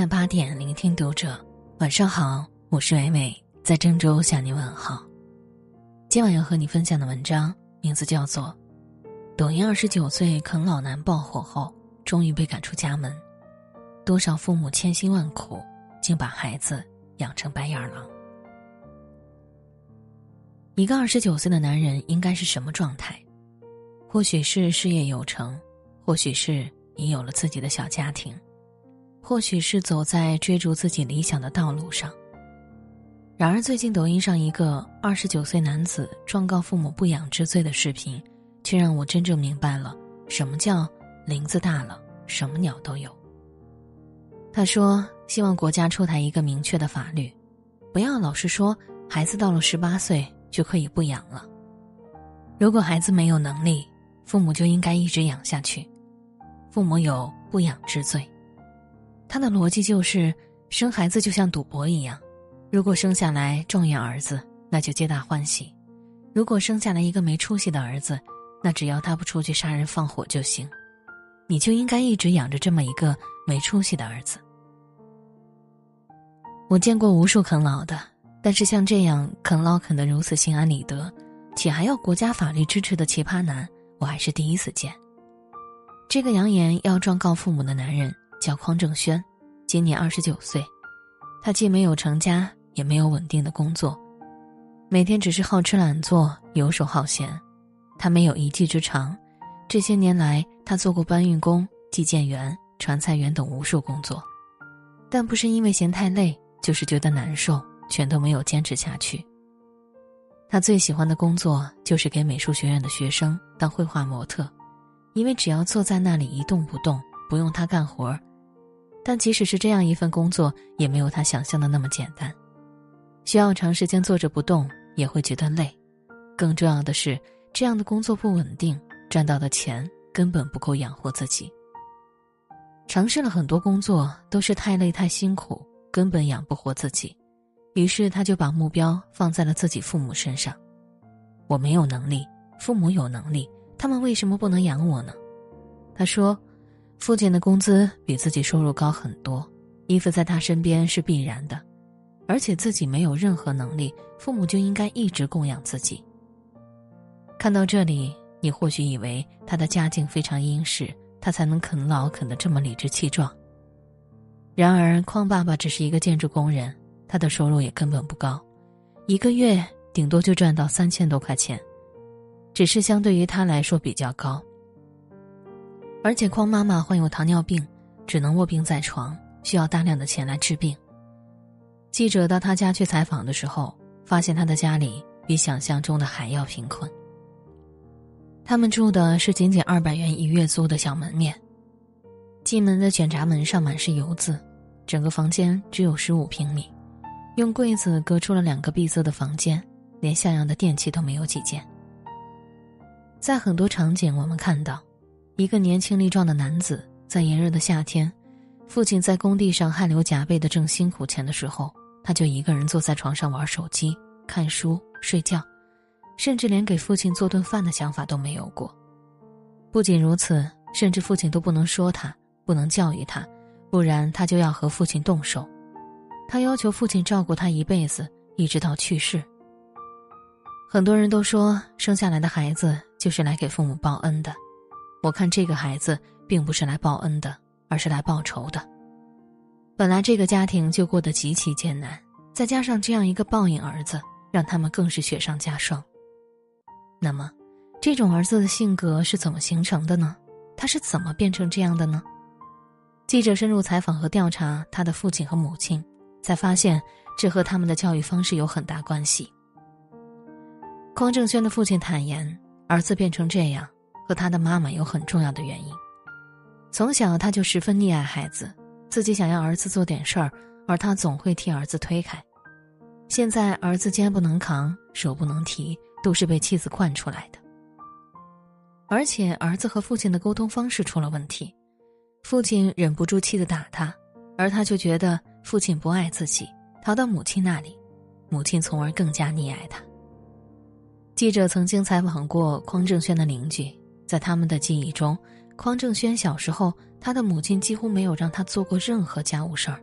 晚八点聆听读者，晚上好，我是伟伟，在郑州向你问好。今晚要和你分享的文章名字叫做《抖音二十九岁啃老男爆火后，终于被赶出家门》，多少父母千辛万苦，竟把孩子养成白眼狼。一个二十九岁的男人应该是什么状态？或许是事业有成，或许是已有了自己的小家庭。或许是走在追逐自己理想的道路上。然而，最近抖音上一个二十九岁男子状告父母不养之罪的视频，却让我真正明白了什么叫林子大了，什么鸟都有。他说：“希望国家出台一个明确的法律，不要老是说孩子到了十八岁就可以不养了。如果孩子没有能力，父母就应该一直养下去，父母有不养之罪。”他的逻辑就是，生孩子就像赌博一样，如果生下来状元儿子，那就皆大欢喜；如果生下来一个没出息的儿子，那只要他不出去杀人放火就行。你就应该一直养着这么一个没出息的儿子。我见过无数啃老的，但是像这样啃老啃得如此心安理得，且还要国家法律支持的奇葩男，我还是第一次见。这个扬言要状告父母的男人。叫匡正轩，今年二十九岁，他既没有成家，也没有稳定的工作，每天只是好吃懒做、游手好闲。他没有一技之长，这些年来他做过搬运工、寄件员、传菜员等无数工作，但不是因为嫌太累，就是觉得难受，全都没有坚持下去。他最喜欢的工作就是给美术学院的学生当绘画模特，因为只要坐在那里一动不动，不用他干活但即使是这样一份工作，也没有他想象的那么简单，需要长时间坐着不动，也会觉得累。更重要的是，这样的工作不稳定，赚到的钱根本不够养活自己。尝试了很多工作，都是太累太辛苦，根本养不活自己。于是他就把目标放在了自己父母身上。我没有能力，父母有能力，他们为什么不能养我呢？他说。父亲的工资比自己收入高很多，依附在他身边是必然的，而且自己没有任何能力，父母就应该一直供养自己。看到这里，你或许以为他的家境非常殷实，他才能啃老啃得这么理直气壮。然而，匡爸爸只是一个建筑工人，他的收入也根本不高，一个月顶多就赚到三千多块钱，只是相对于他来说比较高。而且匡妈妈患有糖尿病，只能卧病在床，需要大量的钱来治病。记者到他家去采访的时候，发现他的家里比想象中的还要贫困。他们住的是仅仅二百元一月租的小门面，进门的卷闸门上满是油渍，整个房间只有十五平米，用柜子隔出了两个闭塞的房间，连像样的电器都没有几件。在很多场景，我们看到。一个年轻力壮的男子，在炎热的夏天，父亲在工地上汗流浃背的挣辛苦钱的时候，他就一个人坐在床上玩手机、看书、睡觉，甚至连给父亲做顿饭的想法都没有过。不仅如此，甚至父亲都不能说他，不能教育他，不然他就要和父亲动手。他要求父亲照顾他一辈子，一直到去世。很多人都说，生下来的孩子就是来给父母报恩的。我看这个孩子并不是来报恩的，而是来报仇的。本来这个家庭就过得极其艰难，再加上这样一个报应儿子，让他们更是雪上加霜。那么，这种儿子的性格是怎么形成的呢？他是怎么变成这样的呢？记者深入采访和调查他的父亲和母亲，才发现这和他们的教育方式有很大关系。匡正轩的父亲坦言，儿子变成这样。和他的妈妈有很重要的原因。从小他就十分溺爱孩子，自己想要儿子做点事儿，而他总会替儿子推开。现在儿子肩不能扛，手不能提，都是被妻子惯出来的。而且儿子和父亲的沟通方式出了问题，父亲忍不住气的打他，而他就觉得父亲不爱自己，逃到母亲那里，母亲从而更加溺爱他。记者曾经采访过匡正轩的邻居。在他们的记忆中，匡正轩小时候，他的母亲几乎没有让他做过任何家务事儿，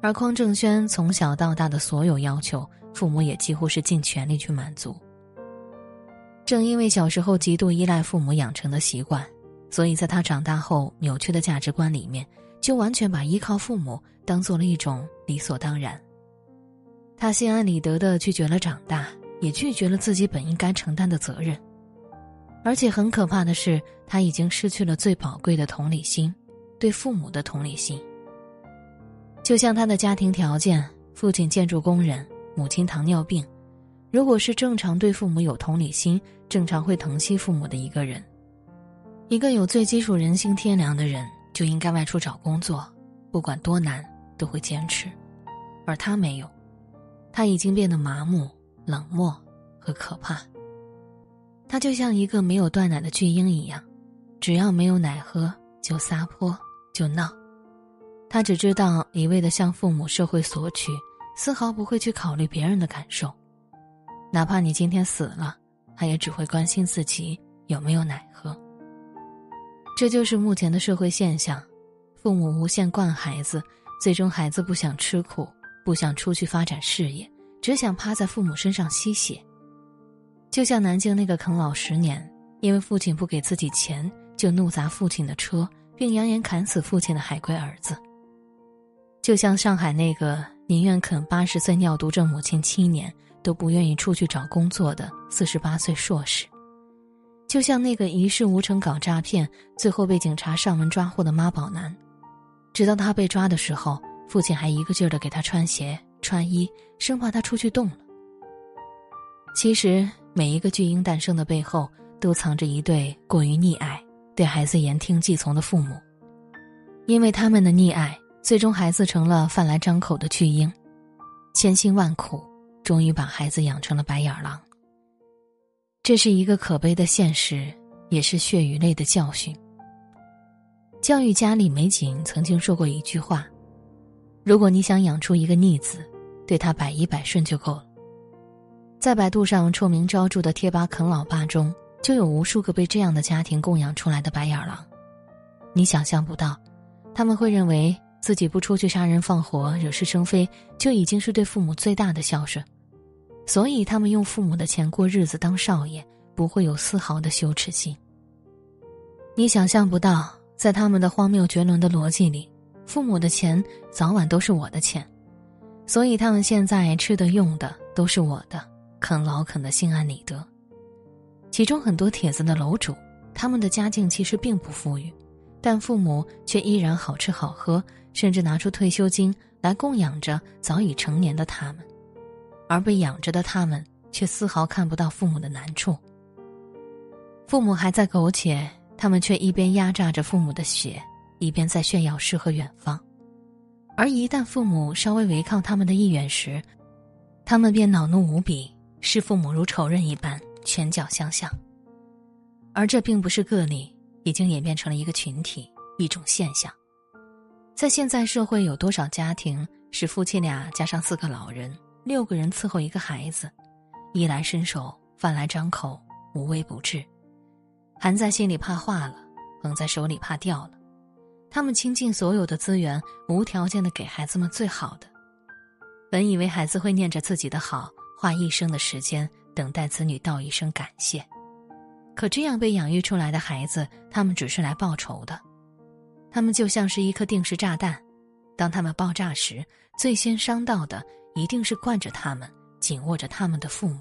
而匡正轩从小到大的所有要求，父母也几乎是尽全力去满足。正因为小时候极度依赖父母养成的习惯，所以在他长大后扭曲的价值观里面，就完全把依靠父母当做了一种理所当然。他心安理得的拒绝了长大，也拒绝了自己本应该承担的责任。而且很可怕的是，他已经失去了最宝贵的同理心，对父母的同理心。就像他的家庭条件，父亲建筑工人，母亲糖尿病。如果是正常对父母有同理心、正常会疼惜父母的一个人，一个有最基础人性天良的人，就应该外出找工作，不管多难都会坚持。而他没有，他已经变得麻木、冷漠和可怕。他就像一个没有断奶的巨婴一样，只要没有奶喝就撒泼就闹。他只知道一味的向父母社会索取，丝毫不会去考虑别人的感受。哪怕你今天死了，他也只会关心自己有没有奶喝。这就是目前的社会现象：父母无限惯孩子，最终孩子不想吃苦，不想出去发展事业，只想趴在父母身上吸血。就像南京那个啃老十年，因为父亲不给自己钱，就怒砸父亲的车，并扬言砍死父亲的海归儿子。就像上海那个宁愿啃八十岁尿毒症母亲七年，都不愿意出去找工作的四十八岁硕士；就像那个一事无成搞诈骗，最后被警察上门抓获的妈宝男，直到他被抓的时候，父亲还一个劲儿的给他穿鞋穿衣，生怕他出去动了。其实，每一个巨婴诞生的背后，都藏着一对过于溺爱、对孩子言听计从的父母，因为他们的溺爱。最终，孩子成了饭来张口的巨婴，千辛万苦，终于把孩子养成了白眼狼。这是一个可悲的现实，也是血与泪的教训。教育家里美景曾经说过一句话：“如果你想养出一个逆子，对他百依百顺就够了。”在百度上臭名昭著的贴吧“啃老爸”中，就有无数个被这样的家庭供养出来的白眼狼。你想象不到，他们会认为。自己不出去杀人放火、惹是生非，就已经是对父母最大的孝顺，所以他们用父母的钱过日子，当少爷不会有丝毫的羞耻心。你想象不到，在他们的荒谬绝伦的逻辑里，父母的钱早晚都是我的钱，所以他们现在吃的用的都是我的，啃老啃的心安理得。其中很多帖子的楼主，他们的家境其实并不富裕，但父母却依然好吃好喝。甚至拿出退休金来供养着早已成年的他们，而被养着的他们却丝毫看不到父母的难处。父母还在苟且，他们却一边压榨着父母的血，一边在炫耀诗和远方。而一旦父母稍微违抗他们的意愿时，他们便恼怒无比，视父母如仇人一般，拳脚相向。而这并不是个例，已经演变成了一个群体，一种现象。在现在社会，有多少家庭是夫妻俩加上四个老人，六个人伺候一个孩子，衣来伸手，饭来张口，无微不至，含在心里怕化了，捧在手里怕掉了。他们倾尽所有的资源，无条件的给孩子们最好的。本以为孩子会念着自己的好，花一生的时间等待子女道一声感谢，可这样被养育出来的孩子，他们只是来报仇的。他们就像是一颗定时炸弹，当他们爆炸时，最先伤到的一定是惯着他们、紧握着他们的父母。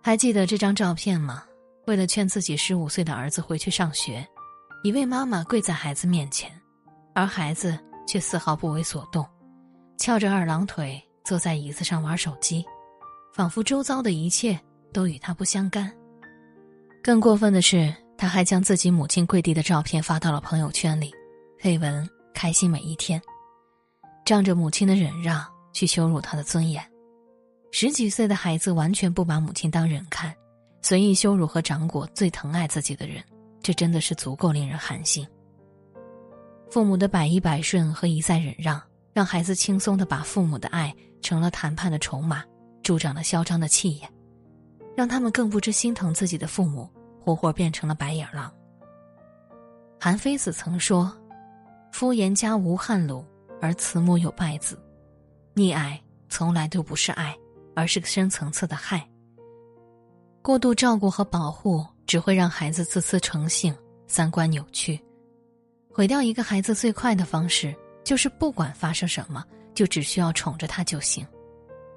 还记得这张照片吗？为了劝自己十五岁的儿子回去上学，一位妈妈跪在孩子面前，而孩子却丝毫不为所动，翘着二郎腿坐在椅子上玩手机，仿佛周遭的一切都与他不相干。更过分的是。他还将自己母亲跪地的照片发到了朋友圈里，配文“开心每一天”，仗着母亲的忍让去羞辱他的尊严。十几岁的孩子完全不把母亲当人看，随意羞辱和掌掴最疼爱自己的人，这真的是足够令人寒心。父母的百依百顺和一再忍让，让孩子轻松的把父母的爱成了谈判的筹码，助长了嚣张的气焰，让他们更不知心疼自己的父母。活活变成了白眼狼。韩非子曾说：“夫言家无汉鲁，而慈母有败子。溺爱从来都不是爱，而是深层次的害。过度照顾和保护只会让孩子自私成性，三观扭曲。毁掉一个孩子最快的方式，就是不管发生什么，就只需要宠着他就行。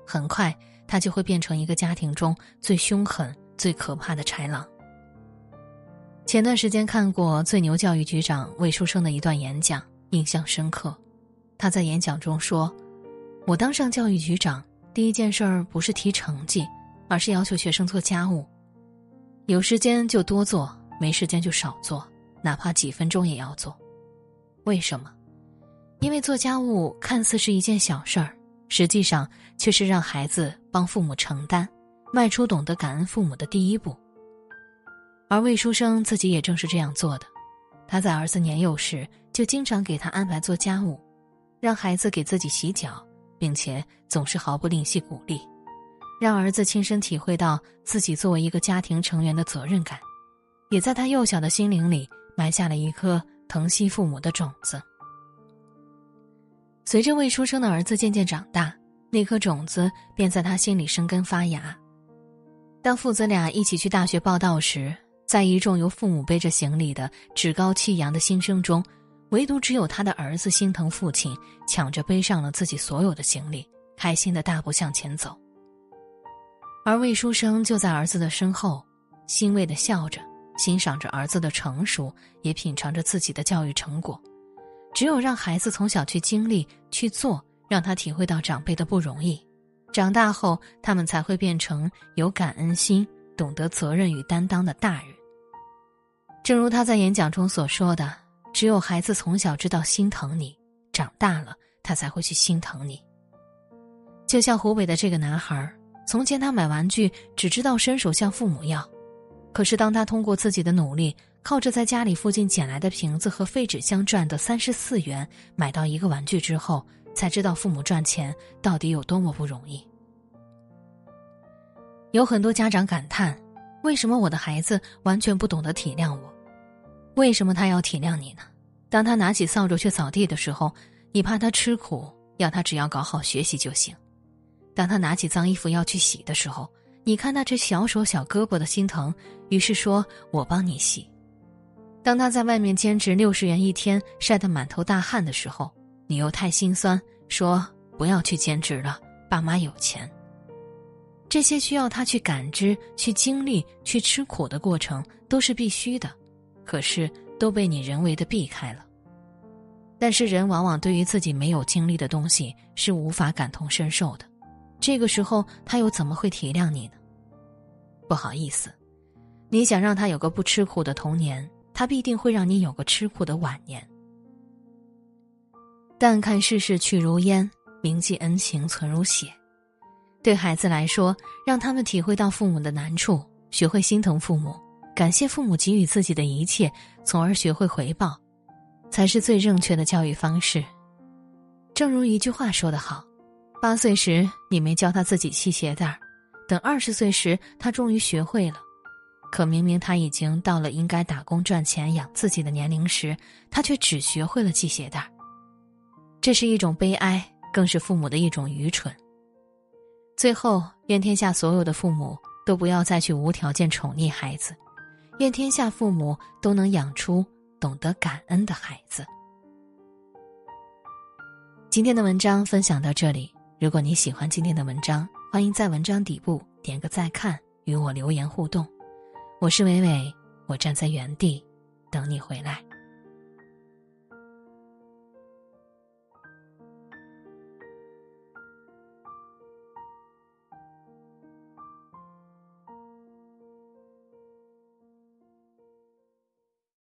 很快，他就会变成一个家庭中最凶狠、最可怕的豺狼。前段时间看过最牛教育局长魏书生的一段演讲，印象深刻。他在演讲中说：“我当上教育局长，第一件事儿不是提成绩，而是要求学生做家务。有时间就多做，没时间就少做，哪怕几分钟也要做。为什么？因为做家务看似是一件小事儿，实际上却是让孩子帮父母承担，迈出懂得感恩父母的第一步。而魏书生自己也正是这样做的。他在儿子年幼时就经常给他安排做家务。”让孩子给自己洗脚，并且总是毫不吝惜鼓励，让儿子亲身体会到自己作为一个家庭成员的责任感，也在他幼小的心灵里埋下了一颗疼惜父母的种子。随着未出生的儿子渐渐长大，那颗种子便在他心里生根发芽。当父子俩一起去大学报道时，在一众由父母背着行李的趾高气扬的新生中。唯独只有他的儿子心疼父亲，抢着背上了自己所有的行李，开心的大步向前走。而魏书生就在儿子的身后，欣慰的笑着，欣赏着儿子的成熟，也品尝着自己的教育成果。只有让孩子从小去经历、去做，让他体会到长辈的不容易，长大后他们才会变成有感恩心、懂得责任与担当的大人。正如他在演讲中所说的。只有孩子从小知道心疼你，长大了他才会去心疼你。就像湖北的这个男孩，从前他买玩具只知道伸手向父母要，可是当他通过自己的努力，靠着在家里附近捡来的瓶子和废纸箱赚的三十四元买到一个玩具之后，才知道父母赚钱到底有多么不容易。有很多家长感叹：为什么我的孩子完全不懂得体谅我？为什么他要体谅你呢？当他拿起扫帚去扫地的时候，你怕他吃苦，要他只要搞好学习就行；当他拿起脏衣服要去洗的时候，你看他这小手小胳膊的心疼，于是说我帮你洗；当他在外面兼职六十元一天晒得满头大汗的时候，你又太心酸，说不要去兼职了，爸妈有钱。这些需要他去感知、去经历、去吃苦的过程，都是必须的。可是都被你人为的避开了。但是人往往对于自己没有经历的东西是无法感同身受的，这个时候他又怎么会体谅你呢？不好意思，你想让他有个不吃苦的童年，他必定会让你有个吃苦的晚年。但看世事去如烟，铭记恩情存如血。对孩子来说，让他们体会到父母的难处，学会心疼父母。感谢父母给予自己的一切，从而学会回报，才是最正确的教育方式。正如一句话说得好：“八岁时你没教他自己系鞋带等二十岁时他终于学会了。可明明他已经到了应该打工赚钱养自己的年龄时，他却只学会了系鞋带这是一种悲哀，更是父母的一种愚蠢。最后，愿天下所有的父母都不要再去无条件宠溺孩子。愿天下父母都能养出懂得感恩的孩子。今天的文章分享到这里，如果你喜欢今天的文章，欢迎在文章底部点个再看，与我留言互动。我是伟伟，我站在原地等你回来。